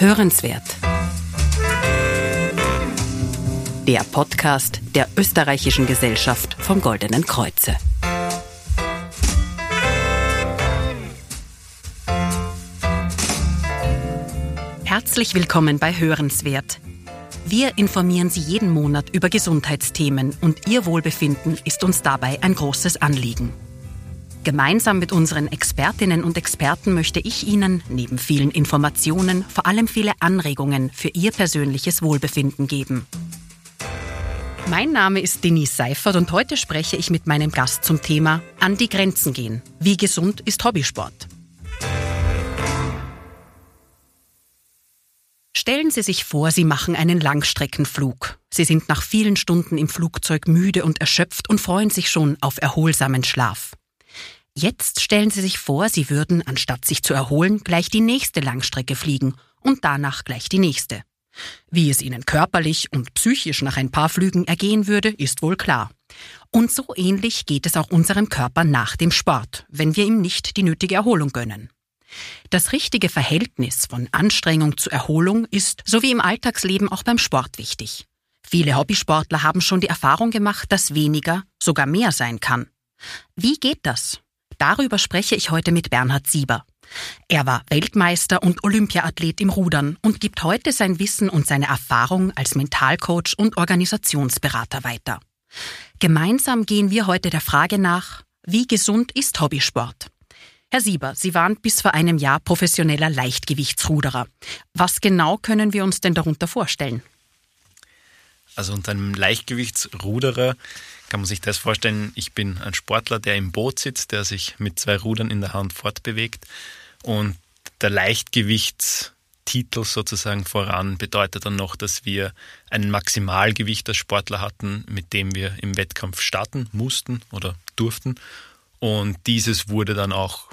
Hörenswert. Der Podcast der Österreichischen Gesellschaft vom Goldenen Kreuze. Herzlich willkommen bei Hörenswert. Wir informieren Sie jeden Monat über Gesundheitsthemen und Ihr Wohlbefinden ist uns dabei ein großes Anliegen. Gemeinsam mit unseren Expertinnen und Experten möchte ich Ihnen neben vielen Informationen vor allem viele Anregungen für Ihr persönliches Wohlbefinden geben. Mein Name ist Denise Seifert und heute spreche ich mit meinem Gast zum Thema An die Grenzen gehen. Wie gesund ist Hobbysport? Stellen Sie sich vor, Sie machen einen Langstreckenflug. Sie sind nach vielen Stunden im Flugzeug müde und erschöpft und freuen sich schon auf erholsamen Schlaf. Jetzt stellen Sie sich vor, Sie würden, anstatt sich zu erholen, gleich die nächste Langstrecke fliegen und danach gleich die nächste. Wie es Ihnen körperlich und psychisch nach ein paar Flügen ergehen würde, ist wohl klar. Und so ähnlich geht es auch unserem Körper nach dem Sport, wenn wir ihm nicht die nötige Erholung gönnen. Das richtige Verhältnis von Anstrengung zu Erholung ist, so wie im Alltagsleben, auch beim Sport wichtig. Viele Hobbysportler haben schon die Erfahrung gemacht, dass weniger sogar mehr sein kann. Wie geht das? Darüber spreche ich heute mit Bernhard Sieber. Er war Weltmeister und Olympiaathlet im Rudern und gibt heute sein Wissen und seine Erfahrung als Mentalcoach und Organisationsberater weiter. Gemeinsam gehen wir heute der Frage nach, wie gesund ist Hobbysport? Herr Sieber, Sie waren bis vor einem Jahr professioneller Leichtgewichtsruderer. Was genau können wir uns denn darunter vorstellen? Also unter einem Leichtgewichtsruderer kann man sich das vorstellen, ich bin ein Sportler, der im Boot sitzt, der sich mit zwei Rudern in der Hand fortbewegt. Und der Leichtgewichtstitel sozusagen voran bedeutet dann noch, dass wir ein Maximalgewicht als Sportler hatten, mit dem wir im Wettkampf starten mussten oder durften. Und dieses wurde dann auch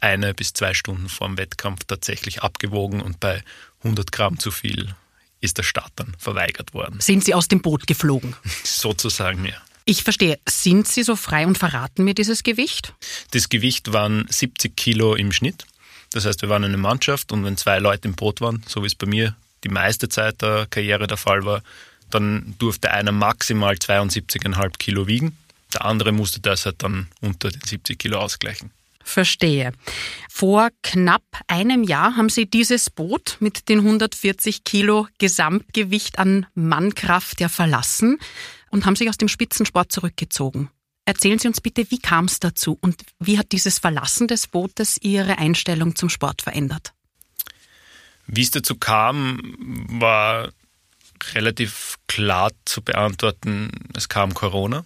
eine bis zwei Stunden vor dem Wettkampf tatsächlich abgewogen und bei 100 Gramm zu viel ist der Start dann verweigert worden. Sind Sie aus dem Boot geflogen? Sozusagen, ja. Ich verstehe. Sind Sie so frei und verraten mir dieses Gewicht? Das Gewicht waren 70 Kilo im Schnitt. Das heißt, wir waren eine Mannschaft und wenn zwei Leute im Boot waren, so wie es bei mir die meiste Zeit der Karriere der Fall war, dann durfte einer maximal 72,5 Kilo wiegen. Der andere musste das halt dann unter den 70 Kilo ausgleichen. Verstehe. Vor knapp einem Jahr haben Sie dieses Boot mit den 140 Kilo Gesamtgewicht an Mannkraft ja verlassen und haben sich aus dem Spitzensport zurückgezogen. Erzählen Sie uns bitte, wie kam es dazu und wie hat dieses Verlassen des Bootes Ihre Einstellung zum Sport verändert? Wie es dazu kam, war relativ klar zu beantworten. Es kam Corona.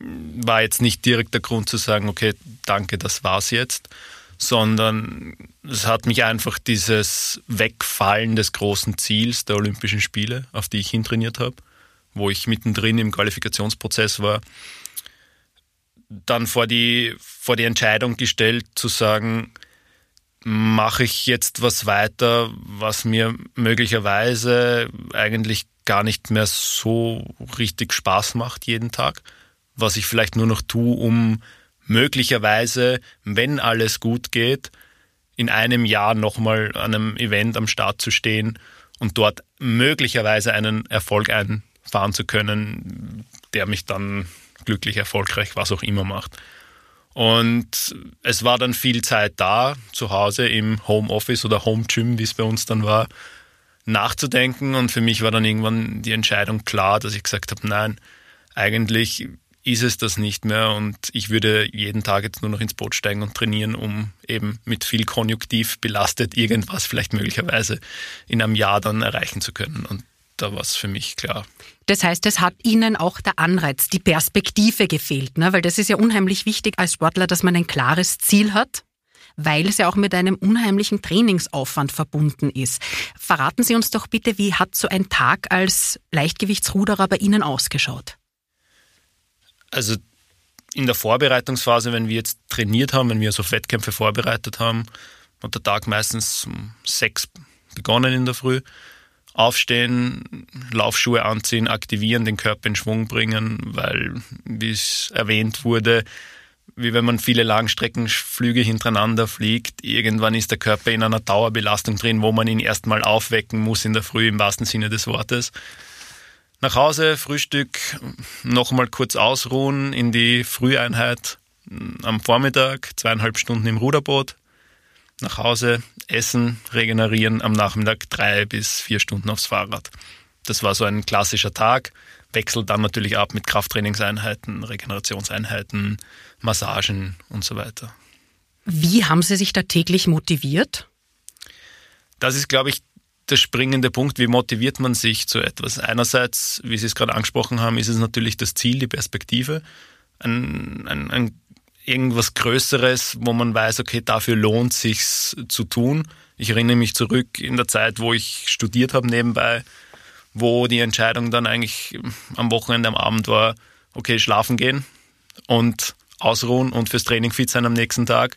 War jetzt nicht direkt der Grund zu sagen, okay, danke, das war's jetzt, sondern es hat mich einfach dieses Wegfallen des großen Ziels der Olympischen Spiele, auf die ich hintrainiert habe, wo ich mittendrin im Qualifikationsprozess war, dann vor die, vor die Entscheidung gestellt zu sagen, mache ich jetzt was weiter, was mir möglicherweise eigentlich gar nicht mehr so richtig Spaß macht jeden Tag, was ich vielleicht nur noch tue, um möglicherweise, wenn alles gut geht, in einem Jahr nochmal an einem Event am Start zu stehen und dort möglicherweise einen Erfolg einfahren zu können, der mich dann glücklich, erfolgreich, was auch immer macht. Und es war dann viel Zeit da, zu Hause im Homeoffice oder Home Gym, wie es bei uns dann war, nachzudenken. Und für mich war dann irgendwann die Entscheidung klar, dass ich gesagt habe, nein, eigentlich ist es das nicht mehr und ich würde jeden Tag jetzt nur noch ins Boot steigen und trainieren, um eben mit viel Konjunktiv belastet irgendwas vielleicht möglicherweise in einem Jahr dann erreichen zu können. Und da war es für mich klar. Das heißt, es hat Ihnen auch der Anreiz, die Perspektive gefehlt, ne? weil das ist ja unheimlich wichtig als Sportler, dass man ein klares Ziel hat, weil es ja auch mit einem unheimlichen Trainingsaufwand verbunden ist. Verraten Sie uns doch bitte, wie hat so ein Tag als Leichtgewichtsruderer bei Ihnen ausgeschaut? Also in der Vorbereitungsphase, wenn wir jetzt trainiert haben, wenn wir so Wettkämpfe vorbereitet haben, hat der Tag meistens um sechs begonnen in der Früh aufstehen, Laufschuhe anziehen, aktivieren, den Körper in Schwung bringen, weil, wie es erwähnt wurde, wie wenn man viele Langstreckenflüge hintereinander fliegt. Irgendwann ist der Körper in einer Dauerbelastung drin, wo man ihn erstmal aufwecken muss in der Früh im wahrsten Sinne des Wortes. Nach Hause, Frühstück, nochmal kurz ausruhen in die Früheinheit am Vormittag, zweieinhalb Stunden im Ruderboot, nach Hause, essen, regenerieren, am Nachmittag drei bis vier Stunden aufs Fahrrad. Das war so ein klassischer Tag wechselt dann natürlich ab mit Krafttrainingseinheiten, Regenerationseinheiten, Massagen und so weiter. Wie haben Sie sich da täglich motiviert? Das ist, glaube ich, der springende Punkt. Wie motiviert man sich zu etwas? Einerseits, wie Sie es gerade angesprochen haben, ist es natürlich das Ziel, die Perspektive. Ein, ein, ein irgendwas Größeres, wo man weiß, okay, dafür lohnt sich's zu tun. Ich erinnere mich zurück in der Zeit, wo ich studiert habe nebenbei, wo die Entscheidung dann eigentlich am Wochenende, am Abend war, okay, schlafen gehen und ausruhen und fürs Training fit sein am nächsten Tag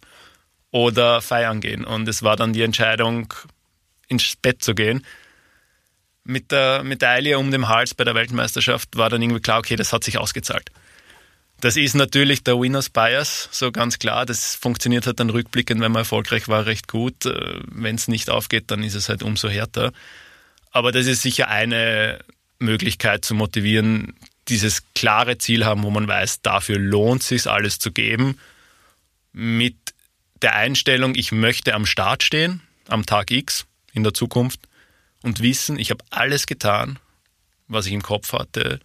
oder feiern gehen. Und es war dann die Entscheidung, ins Bett zu gehen. Mit der Medaille um den Hals bei der Weltmeisterschaft war dann irgendwie klar, okay, das hat sich ausgezahlt. Das ist natürlich der Winners Bias, so ganz klar. Das funktioniert halt dann rückblickend, wenn man erfolgreich war, recht gut. Äh, wenn es nicht aufgeht, dann ist es halt umso härter. Aber das ist sicher eine Möglichkeit zu motivieren, dieses klare Ziel haben, wo man weiß, dafür lohnt es sich, alles zu geben, mit der Einstellung, ich möchte am Start stehen, am Tag X in der Zukunft und wissen, ich habe alles getan, was ich im Kopf hatte,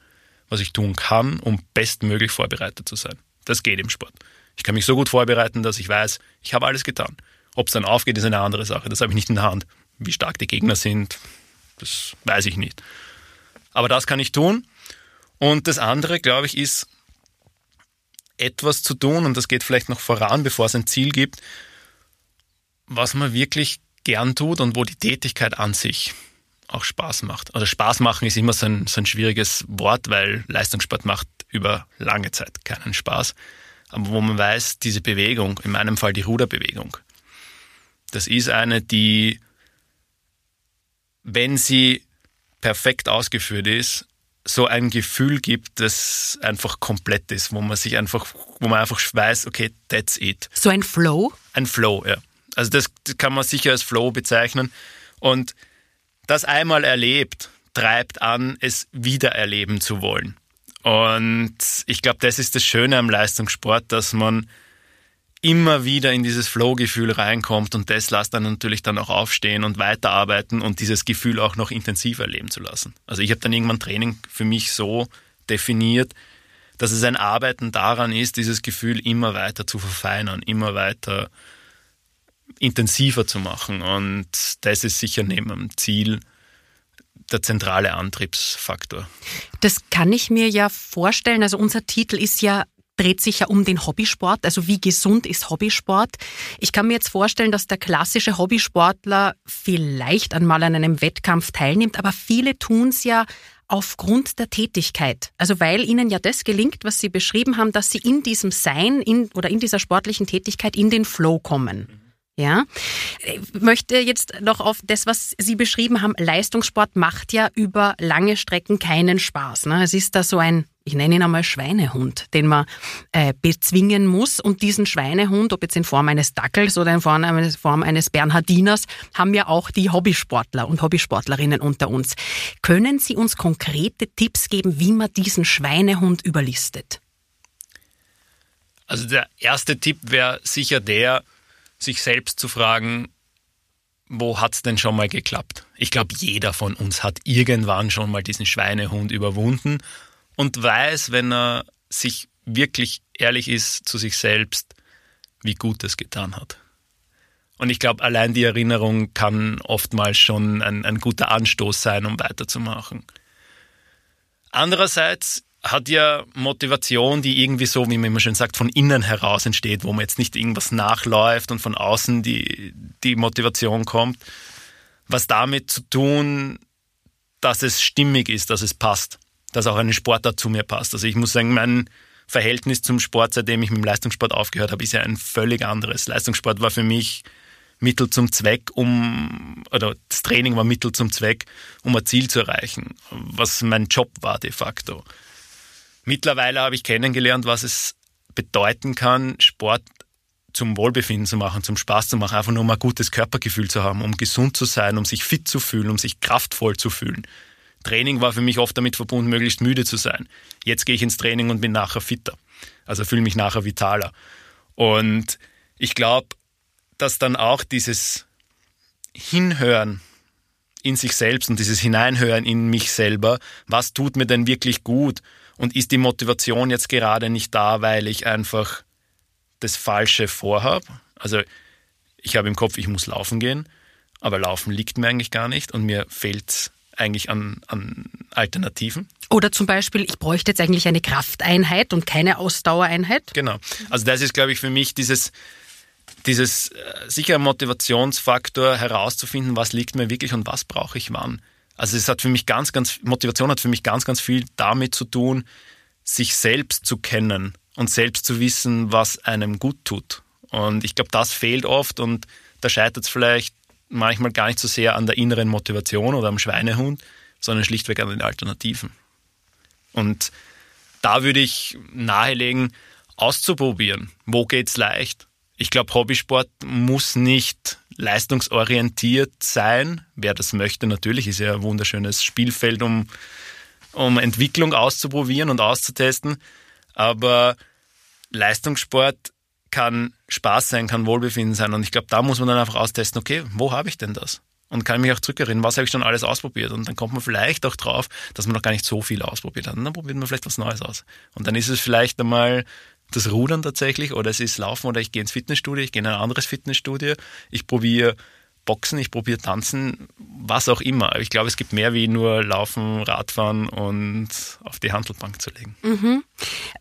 was ich tun kann, um bestmöglich vorbereitet zu sein. Das geht im Sport. Ich kann mich so gut vorbereiten, dass ich weiß, ich habe alles getan. Ob es dann aufgeht, ist eine andere Sache. Das habe ich nicht in der Hand. Wie stark die Gegner sind, das weiß ich nicht. Aber das kann ich tun. Und das andere, glaube ich, ist etwas zu tun, und das geht vielleicht noch voran, bevor es ein Ziel gibt, was man wirklich gern tut und wo die Tätigkeit an sich auch Spaß macht. Also Spaß machen ist immer so ein, so ein schwieriges Wort, weil Leistungssport macht über lange Zeit keinen Spaß. Aber wo man weiß, diese Bewegung, in meinem Fall die Ruderbewegung, das ist eine, die wenn sie perfekt ausgeführt ist, so ein Gefühl gibt, das einfach komplett ist, wo man sich einfach, wo man einfach weiß, okay, that's it. So ein Flow? Ein Flow, ja. Also das kann man sicher als Flow bezeichnen. Und das einmal erlebt, treibt an, es wieder erleben zu wollen. Und ich glaube, das ist das Schöne am Leistungssport, dass man immer wieder in dieses Flow-Gefühl reinkommt und das lässt dann natürlich dann auch aufstehen und weiterarbeiten und dieses Gefühl auch noch intensiver erleben zu lassen. Also ich habe dann irgendwann Training für mich so definiert, dass es ein Arbeiten daran ist, dieses Gefühl immer weiter zu verfeinern, immer weiter intensiver zu machen. Und das ist sicher neben dem Ziel der zentrale Antriebsfaktor. Das kann ich mir ja vorstellen. Also unser Titel ist ja dreht sich ja um den Hobbysport. Also wie gesund ist Hobbysport? Ich kann mir jetzt vorstellen, dass der klassische Hobbysportler vielleicht einmal an einem Wettkampf teilnimmt, aber viele tun es ja aufgrund der Tätigkeit. Also weil ihnen ja das gelingt, was Sie beschrieben haben, dass sie in diesem Sein in, oder in dieser sportlichen Tätigkeit in den Flow kommen. Ja, ich möchte jetzt noch auf das, was Sie beschrieben haben. Leistungssport macht ja über lange Strecken keinen Spaß. Ne? Es ist da so ein ich nenne ihn einmal Schweinehund, den man äh, bezwingen muss. Und diesen Schweinehund, ob jetzt in Form eines Dackels oder in Form eines, Form eines Bernhardiners, haben ja auch die Hobbysportler und Hobbysportlerinnen unter uns. Können Sie uns konkrete Tipps geben, wie man diesen Schweinehund überlistet? Also der erste Tipp wäre sicher der, sich selbst zu fragen, wo hat es denn schon mal geklappt? Ich glaube, jeder von uns hat irgendwann schon mal diesen Schweinehund überwunden und weiß, wenn er sich wirklich ehrlich ist zu sich selbst, wie gut es getan hat. Und ich glaube, allein die Erinnerung kann oftmals schon ein, ein guter Anstoß sein, um weiterzumachen. Andererseits hat ja Motivation, die irgendwie so, wie man immer schön sagt, von innen heraus entsteht, wo man jetzt nicht irgendwas nachläuft und von außen die, die Motivation kommt, was damit zu tun, dass es stimmig ist, dass es passt dass auch eine Sportart zu mir passt. Also ich muss sagen, mein Verhältnis zum Sport, seitdem ich mit dem Leistungssport aufgehört habe, ist ja ein völlig anderes. Leistungssport war für mich Mittel zum Zweck, um, oder das Training war Mittel zum Zweck, um ein Ziel zu erreichen, was mein Job war de facto. Mittlerweile habe ich kennengelernt, was es bedeuten kann, Sport zum Wohlbefinden zu machen, zum Spaß zu machen, einfach nur um ein gutes Körpergefühl zu haben, um gesund zu sein, um sich fit zu fühlen, um sich kraftvoll zu fühlen. Training war für mich oft damit verbunden, möglichst müde zu sein. Jetzt gehe ich ins Training und bin nachher fitter. Also fühle mich nachher vitaler. Und ich glaube, dass dann auch dieses Hinhören in sich selbst und dieses Hineinhören in mich selber, was tut mir denn wirklich gut und ist die Motivation jetzt gerade nicht da, weil ich einfach das Falsche vorhabe. Also ich habe im Kopf, ich muss laufen gehen, aber Laufen liegt mir eigentlich gar nicht und mir fehlt es eigentlich an, an Alternativen. Oder zum Beispiel, ich bräuchte jetzt eigentlich eine Krafteinheit und keine Ausdauereinheit. Genau. Also das ist, glaube ich, für mich dieses, dieses äh, sicher Motivationsfaktor herauszufinden, was liegt mir wirklich und was brauche ich wann. Also es hat für mich ganz, ganz, Motivation hat für mich ganz, ganz viel damit zu tun, sich selbst zu kennen und selbst zu wissen, was einem gut tut. Und ich glaube, das fehlt oft und da scheitert es vielleicht manchmal gar nicht so sehr an der inneren Motivation oder am Schweinehund, sondern schlichtweg an den Alternativen. Und da würde ich nahelegen, auszuprobieren. Wo geht's leicht? Ich glaube, Hobbysport muss nicht leistungsorientiert sein. Wer das möchte, natürlich, ist ja ein wunderschönes Spielfeld, um, um Entwicklung auszuprobieren und auszutesten. Aber Leistungssport kann Spaß sein, kann Wohlbefinden sein. Und ich glaube, da muss man dann einfach austesten, okay, wo habe ich denn das? Und kann mich auch zurückerinnern, was habe ich schon alles ausprobiert? Und dann kommt man vielleicht auch drauf, dass man noch gar nicht so viel ausprobiert hat. Und dann probiert man vielleicht was Neues aus. Und dann ist es vielleicht einmal das Rudern tatsächlich oder es ist Laufen oder ich gehe ins Fitnessstudio, ich gehe in ein anderes Fitnessstudio, ich probiere Boxen, ich probiere Tanzen, was auch immer. Ich glaube, es gibt mehr wie nur Laufen, Radfahren und auf die Handelbank zu legen. Mhm.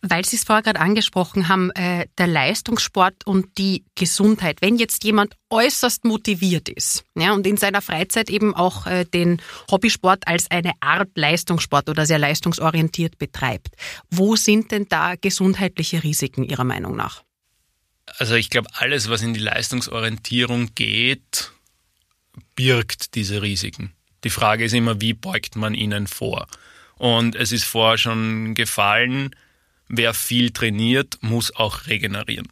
Weil Sie es vorher gerade angesprochen haben, äh, der Leistungssport und die Gesundheit. Wenn jetzt jemand äußerst motiviert ist ja, und in seiner Freizeit eben auch äh, den Hobbysport als eine Art Leistungssport oder sehr leistungsorientiert betreibt, wo sind denn da gesundheitliche Risiken Ihrer Meinung nach? Also ich glaube, alles, was in die Leistungsorientierung geht, birgt diese Risiken. Die Frage ist immer, wie beugt man ihnen vor? Und es ist vorher schon gefallen, wer viel trainiert, muss auch regenerieren.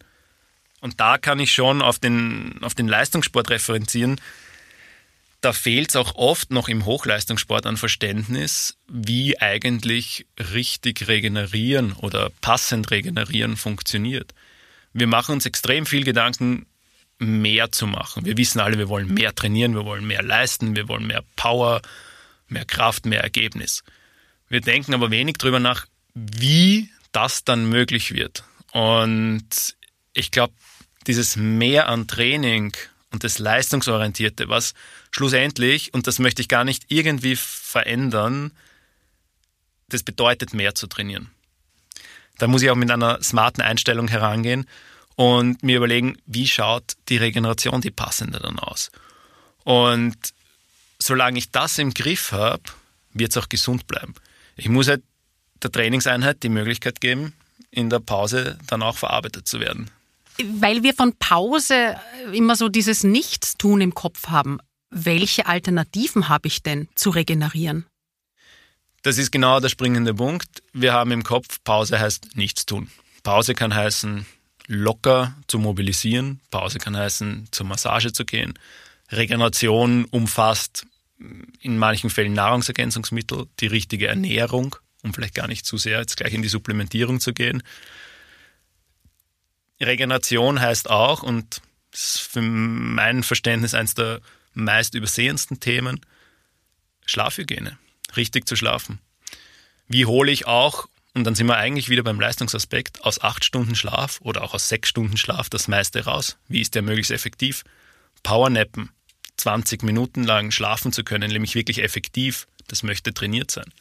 Und da kann ich schon auf den, auf den Leistungssport referenzieren. Da fehlt es auch oft noch im Hochleistungssport an Verständnis, wie eigentlich richtig regenerieren oder passend regenerieren funktioniert. Wir machen uns extrem viel Gedanken, mehr zu machen. Wir wissen alle, wir wollen mehr trainieren, wir wollen mehr leisten, wir wollen mehr Power, mehr Kraft, mehr Ergebnis. Wir denken aber wenig darüber nach, wie das dann möglich wird. Und ich glaube, dieses Mehr an Training und das Leistungsorientierte, was schlussendlich, und das möchte ich gar nicht irgendwie verändern, das bedeutet mehr zu trainieren. Da muss ich auch mit einer smarten Einstellung herangehen und mir überlegen, wie schaut die Regeneration, die passende dann aus. Und solange ich das im Griff habe, wird es auch gesund bleiben. Ich muss halt der Trainingseinheit die Möglichkeit geben, in der Pause dann auch verarbeitet zu werden. Weil wir von Pause immer so dieses Nichtstun im Kopf haben. Welche Alternativen habe ich denn zu regenerieren? Das ist genau der springende Punkt. Wir haben im Kopf, Pause heißt nichts tun. Pause kann heißen, locker zu mobilisieren. Pause kann heißen, zur Massage zu gehen. Regeneration umfasst in manchen Fällen Nahrungsergänzungsmittel, die richtige Ernährung, um vielleicht gar nicht zu sehr jetzt gleich in die Supplementierung zu gehen. Regeneration heißt auch, und das ist für mein Verständnis eines der meist übersehensten Themen, Schlafhygiene. Richtig zu schlafen. Wie hole ich auch und dann sind wir eigentlich wieder beim Leistungsaspekt aus acht Stunden Schlaf oder auch aus sechs Stunden Schlaf das meiste raus. Wie ist der möglichst effektiv? Powernappen, 20 Minuten lang schlafen zu können, nämlich wirklich effektiv, das möchte trainiert sein.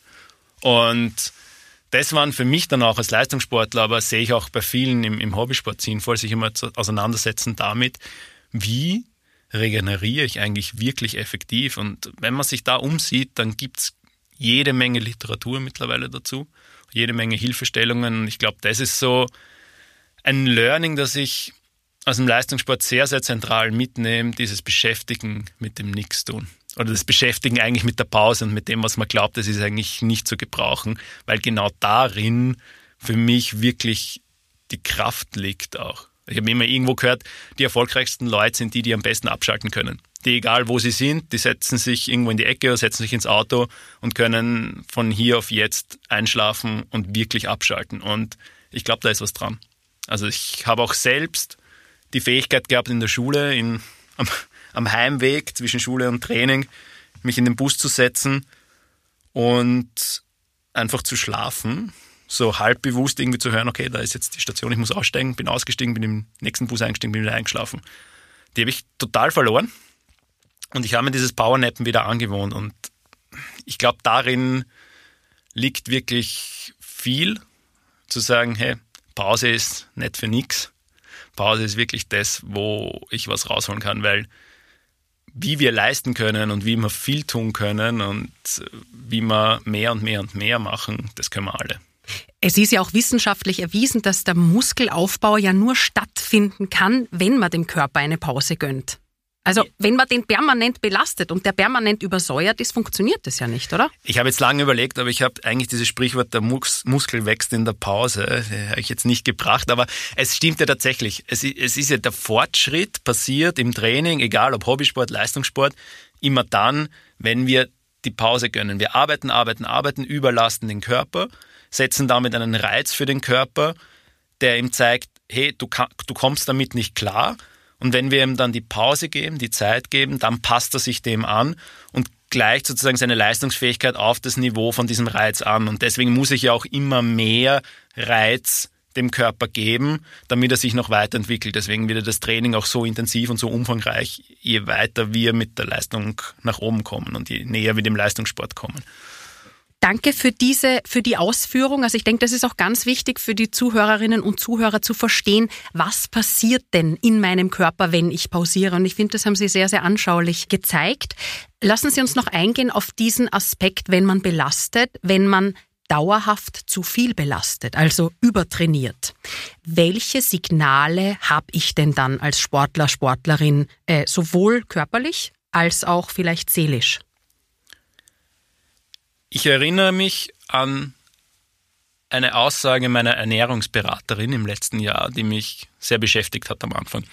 Und das waren für mich dann auch als Leistungssportler, aber sehe ich auch bei vielen im, im Hobbysport sinnvoll, sich immer zu, auseinandersetzen damit, wie regeneriere ich eigentlich wirklich effektiv. Und wenn man sich da umsieht, dann gibt es jede Menge Literatur mittlerweile dazu jede Menge Hilfestellungen. Und ich glaube, das ist so ein Learning, das ich aus dem Leistungssport sehr, sehr zentral mitnehme, dieses Beschäftigen mit dem Nichtstun. Oder das Beschäftigen eigentlich mit der Pause und mit dem, was man glaubt, das ist eigentlich nicht zu gebrauchen, weil genau darin für mich wirklich die Kraft liegt auch. Ich habe immer irgendwo gehört, die erfolgreichsten Leute sind die, die am besten abschalten können. Die, egal wo sie sind, die setzen sich irgendwo in die Ecke oder setzen sich ins Auto und können von hier auf jetzt einschlafen und wirklich abschalten. Und ich glaube, da ist was dran. Also ich habe auch selbst die Fähigkeit gehabt, in der Schule, in, am, am Heimweg zwischen Schule und Training, mich in den Bus zu setzen und einfach zu schlafen so halb bewusst irgendwie zu hören, okay, da ist jetzt die Station, ich muss aussteigen, bin ausgestiegen, bin im nächsten Bus eingestiegen, bin wieder eingeschlafen. Die habe ich total verloren. Und ich habe mir dieses Powernappen wieder angewohnt. Und ich glaube, darin liegt wirklich viel, zu sagen, hey, Pause ist nicht für nichts. Pause ist wirklich das, wo ich was rausholen kann, weil wie wir leisten können und wie wir viel tun können und wie wir mehr und mehr und mehr machen, das können wir alle. Es ist ja auch wissenschaftlich erwiesen, dass der Muskelaufbau ja nur stattfinden kann, wenn man dem Körper eine Pause gönnt. Also wenn man den permanent belastet und der permanent übersäuert ist, funktioniert das ja nicht, oder? Ich habe jetzt lange überlegt, aber ich habe eigentlich dieses Sprichwort, der Mus Muskel wächst in der Pause, habe ich jetzt nicht gebracht, aber es stimmt ja tatsächlich. Es, es ist ja der Fortschritt passiert im Training, egal ob Hobbysport, Leistungssport, immer dann, wenn wir die Pause gönnen. Wir arbeiten, arbeiten, arbeiten, überlasten den Körper setzen damit einen Reiz für den Körper, der ihm zeigt, hey, du, du kommst damit nicht klar. Und wenn wir ihm dann die Pause geben, die Zeit geben, dann passt er sich dem an und gleicht sozusagen seine Leistungsfähigkeit auf das Niveau von diesem Reiz an. Und deswegen muss ich ja auch immer mehr Reiz dem Körper geben, damit er sich noch weiterentwickelt. Deswegen wird das Training auch so intensiv und so umfangreich, je weiter wir mit der Leistung nach oben kommen und je näher wir dem Leistungssport kommen. Danke für diese, für die Ausführung. Also ich denke, das ist auch ganz wichtig für die Zuhörerinnen und Zuhörer zu verstehen, was passiert denn in meinem Körper, wenn ich pausiere. Und ich finde, das haben Sie sehr, sehr anschaulich gezeigt. Lassen Sie uns noch eingehen auf diesen Aspekt, wenn man belastet, wenn man dauerhaft zu viel belastet, also übertrainiert. Welche Signale habe ich denn dann als Sportler, Sportlerin, äh, sowohl körperlich als auch vielleicht seelisch? Ich erinnere mich an eine Aussage meiner Ernährungsberaterin im letzten Jahr, die mich sehr beschäftigt hat am Anfang.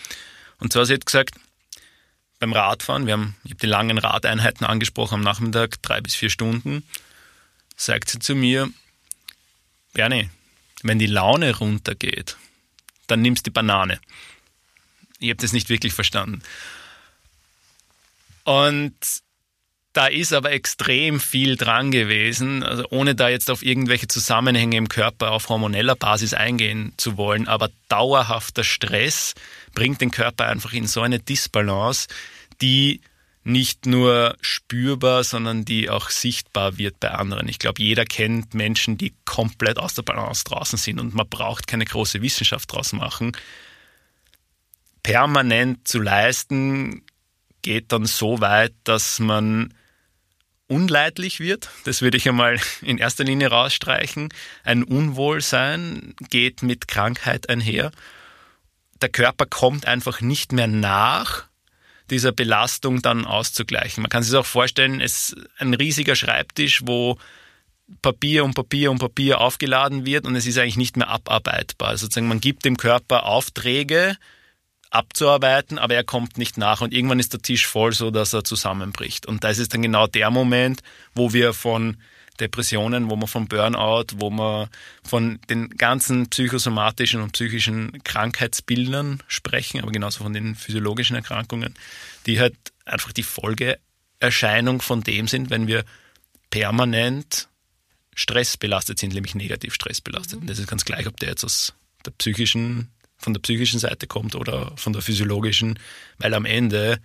Und zwar, sie hat gesagt, beim Radfahren, wir haben, ich habe die langen Radeinheiten angesprochen am Nachmittag, drei bis vier Stunden, sagt sie zu mir, Bernie, wenn die Laune runtergeht, dann nimmst du die Banane. Ich habe das nicht wirklich verstanden. Und da ist aber extrem viel dran gewesen, also ohne da jetzt auf irgendwelche Zusammenhänge im Körper auf hormoneller Basis eingehen zu wollen. Aber dauerhafter Stress bringt den Körper einfach in so eine Disbalance, die nicht nur spürbar, sondern die auch sichtbar wird bei anderen. Ich glaube, jeder kennt Menschen, die komplett aus der Balance draußen sind und man braucht keine große Wissenschaft draus machen. Permanent zu leisten geht dann so weit, dass man unleidlich wird. Das würde ich einmal in erster Linie rausstreichen. Ein Unwohlsein geht mit Krankheit einher. Der Körper kommt einfach nicht mehr nach, dieser Belastung dann auszugleichen. Man kann sich das auch vorstellen, es ist ein riesiger Schreibtisch, wo Papier und Papier und Papier aufgeladen wird und es ist eigentlich nicht mehr abarbeitbar. Also sozusagen man gibt dem Körper Aufträge, abzuarbeiten, aber er kommt nicht nach und irgendwann ist der Tisch voll, so dass er zusammenbricht. Und das ist dann genau der Moment, wo wir von Depressionen, wo man von Burnout, wo man von den ganzen psychosomatischen und psychischen Krankheitsbildern sprechen, aber genauso von den physiologischen Erkrankungen, die halt einfach die Folgeerscheinung von dem sind, wenn wir permanent stressbelastet sind, nämlich negativ stressbelastet. Und das ist ganz gleich, ob der jetzt aus der psychischen von der psychischen Seite kommt oder von der physiologischen, weil am Ende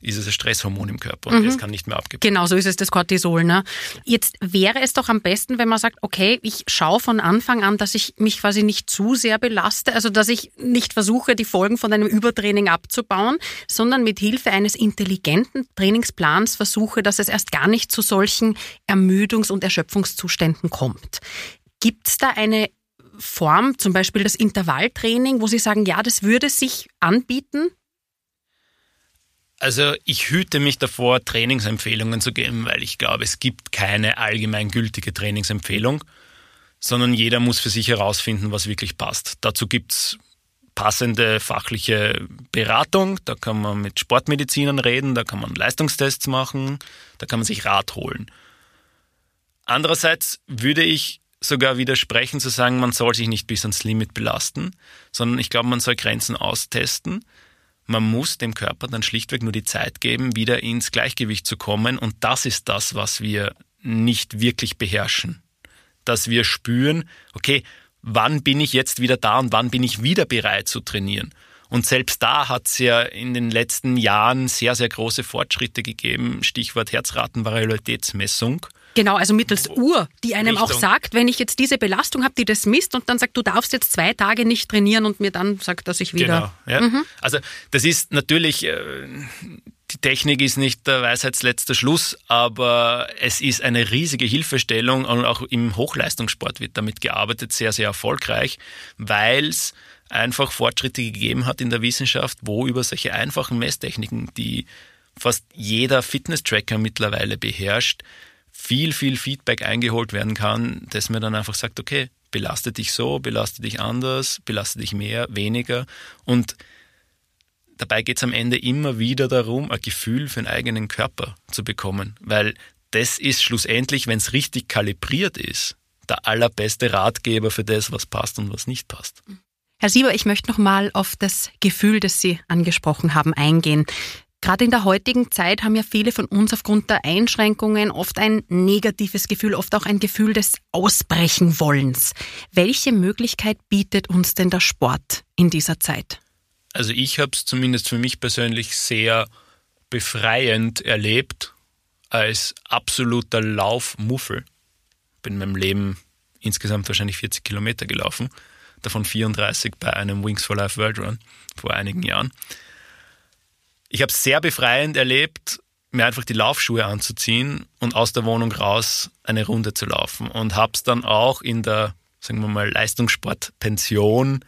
ist es ein Stresshormon im Körper und mhm. das kann nicht mehr abgebaut Genau, so ist es das Cortisol. Ne? Jetzt wäre es doch am besten, wenn man sagt, okay, ich schaue von Anfang an, dass ich mich quasi nicht zu sehr belaste, also dass ich nicht versuche, die Folgen von einem Übertraining abzubauen, sondern mit Hilfe eines intelligenten Trainingsplans versuche, dass es erst gar nicht zu solchen Ermüdungs- und Erschöpfungszuständen kommt. Gibt es da eine Form, zum Beispiel das Intervalltraining, wo Sie sagen, ja, das würde sich anbieten? Also ich hüte mich davor, Trainingsempfehlungen zu geben, weil ich glaube, es gibt keine allgemeingültige Trainingsempfehlung. sondern jeder muss für sich herausfinden, was wirklich passt. Dazu gibt's passende fachliche Beratung, da kann man mit Sportmedizinern reden, da kann man Leistungstests machen, da kann man sich Rat holen. Andererseits würde ich sogar widersprechen zu sagen, man soll sich nicht bis ans Limit belasten, sondern ich glaube, man soll Grenzen austesten. Man muss dem Körper dann schlichtweg nur die Zeit geben, wieder ins Gleichgewicht zu kommen. Und das ist das, was wir nicht wirklich beherrschen. Dass wir spüren, okay, wann bin ich jetzt wieder da und wann bin ich wieder bereit zu trainieren. Und selbst da hat es ja in den letzten Jahren sehr, sehr große Fortschritte gegeben. Stichwort Herzratenvarietätsmessung. Genau, also mittels Uhr, die einem Richtung. auch sagt, wenn ich jetzt diese Belastung habe, die das misst und dann sagt, du darfst jetzt zwei Tage nicht trainieren und mir dann sagt, dass ich wieder. Genau, ja. Mhm. Also das ist natürlich, äh, die Technik ist nicht der Weisheitsletzter Schluss, aber es ist eine riesige Hilfestellung und auch im Hochleistungssport wird damit gearbeitet, sehr, sehr erfolgreich, weil es einfach Fortschritte gegeben hat in der Wissenschaft, wo über solche einfachen Messtechniken, die fast jeder Fitness-Tracker mittlerweile beherrscht, viel, viel Feedback eingeholt werden kann, dass man dann einfach sagt, okay, belaste dich so, belaste dich anders, belaste dich mehr, weniger und dabei geht es am Ende immer wieder darum, ein Gefühl für den eigenen Körper zu bekommen, weil das ist schlussendlich, wenn es richtig kalibriert ist, der allerbeste Ratgeber für das, was passt und was nicht passt. Herr Sieber, ich möchte noch mal auf das Gefühl, das Sie angesprochen haben, eingehen. Gerade in der heutigen Zeit haben ja viele von uns aufgrund der Einschränkungen oft ein negatives Gefühl, oft auch ein Gefühl des Ausbrechenwollens. Welche Möglichkeit bietet uns denn der Sport in dieser Zeit? Also ich habe es zumindest für mich persönlich sehr befreiend erlebt als absoluter Laufmuffel. Bin in meinem Leben insgesamt wahrscheinlich 40 Kilometer gelaufen, davon 34 bei einem Wings for Life World Run vor einigen Jahren. Ich habe es sehr befreiend erlebt, mir einfach die Laufschuhe anzuziehen und aus der Wohnung raus eine Runde zu laufen und habe es dann auch in der, sagen wir mal, Leistungssportpension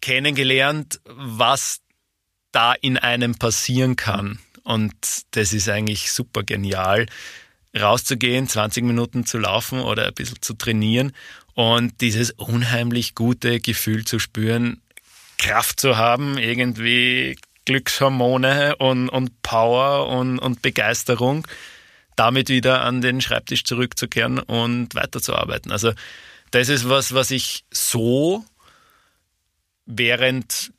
kennengelernt, was da in einem passieren kann. Und das ist eigentlich super genial, rauszugehen, 20 Minuten zu laufen oder ein bisschen zu trainieren und dieses unheimlich gute Gefühl zu spüren, Kraft zu haben, irgendwie Glückshormone und, und Power und, und Begeisterung, damit wieder an den Schreibtisch zurückzukehren und weiterzuarbeiten. Also das ist was, was ich so während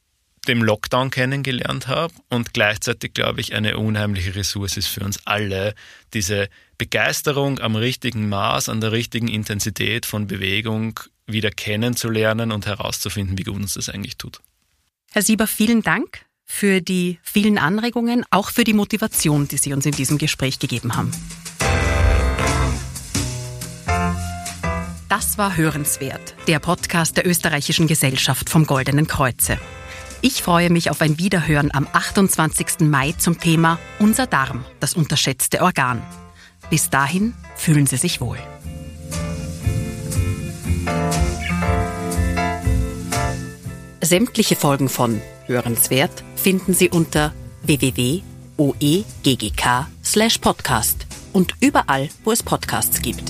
dem Lockdown kennengelernt habe und gleichzeitig, glaube ich, eine unheimliche Ressource ist für uns alle, diese Begeisterung am richtigen Maß, an der richtigen Intensität von Bewegung wieder kennenzulernen und herauszufinden, wie gut uns das eigentlich tut. Herr Sieber, vielen Dank für die vielen Anregungen, auch für die Motivation, die Sie uns in diesem Gespräch gegeben haben. Das war Hörenswert, der Podcast der Österreichischen Gesellschaft vom Goldenen Kreuze. Ich freue mich auf ein Wiederhören am 28. Mai zum Thema Unser Darm, das unterschätzte Organ. Bis dahin fühlen Sie sich wohl. Sämtliche Folgen von Hörenswert finden Sie unter www.oeggk/podcast und überall, wo es Podcasts gibt.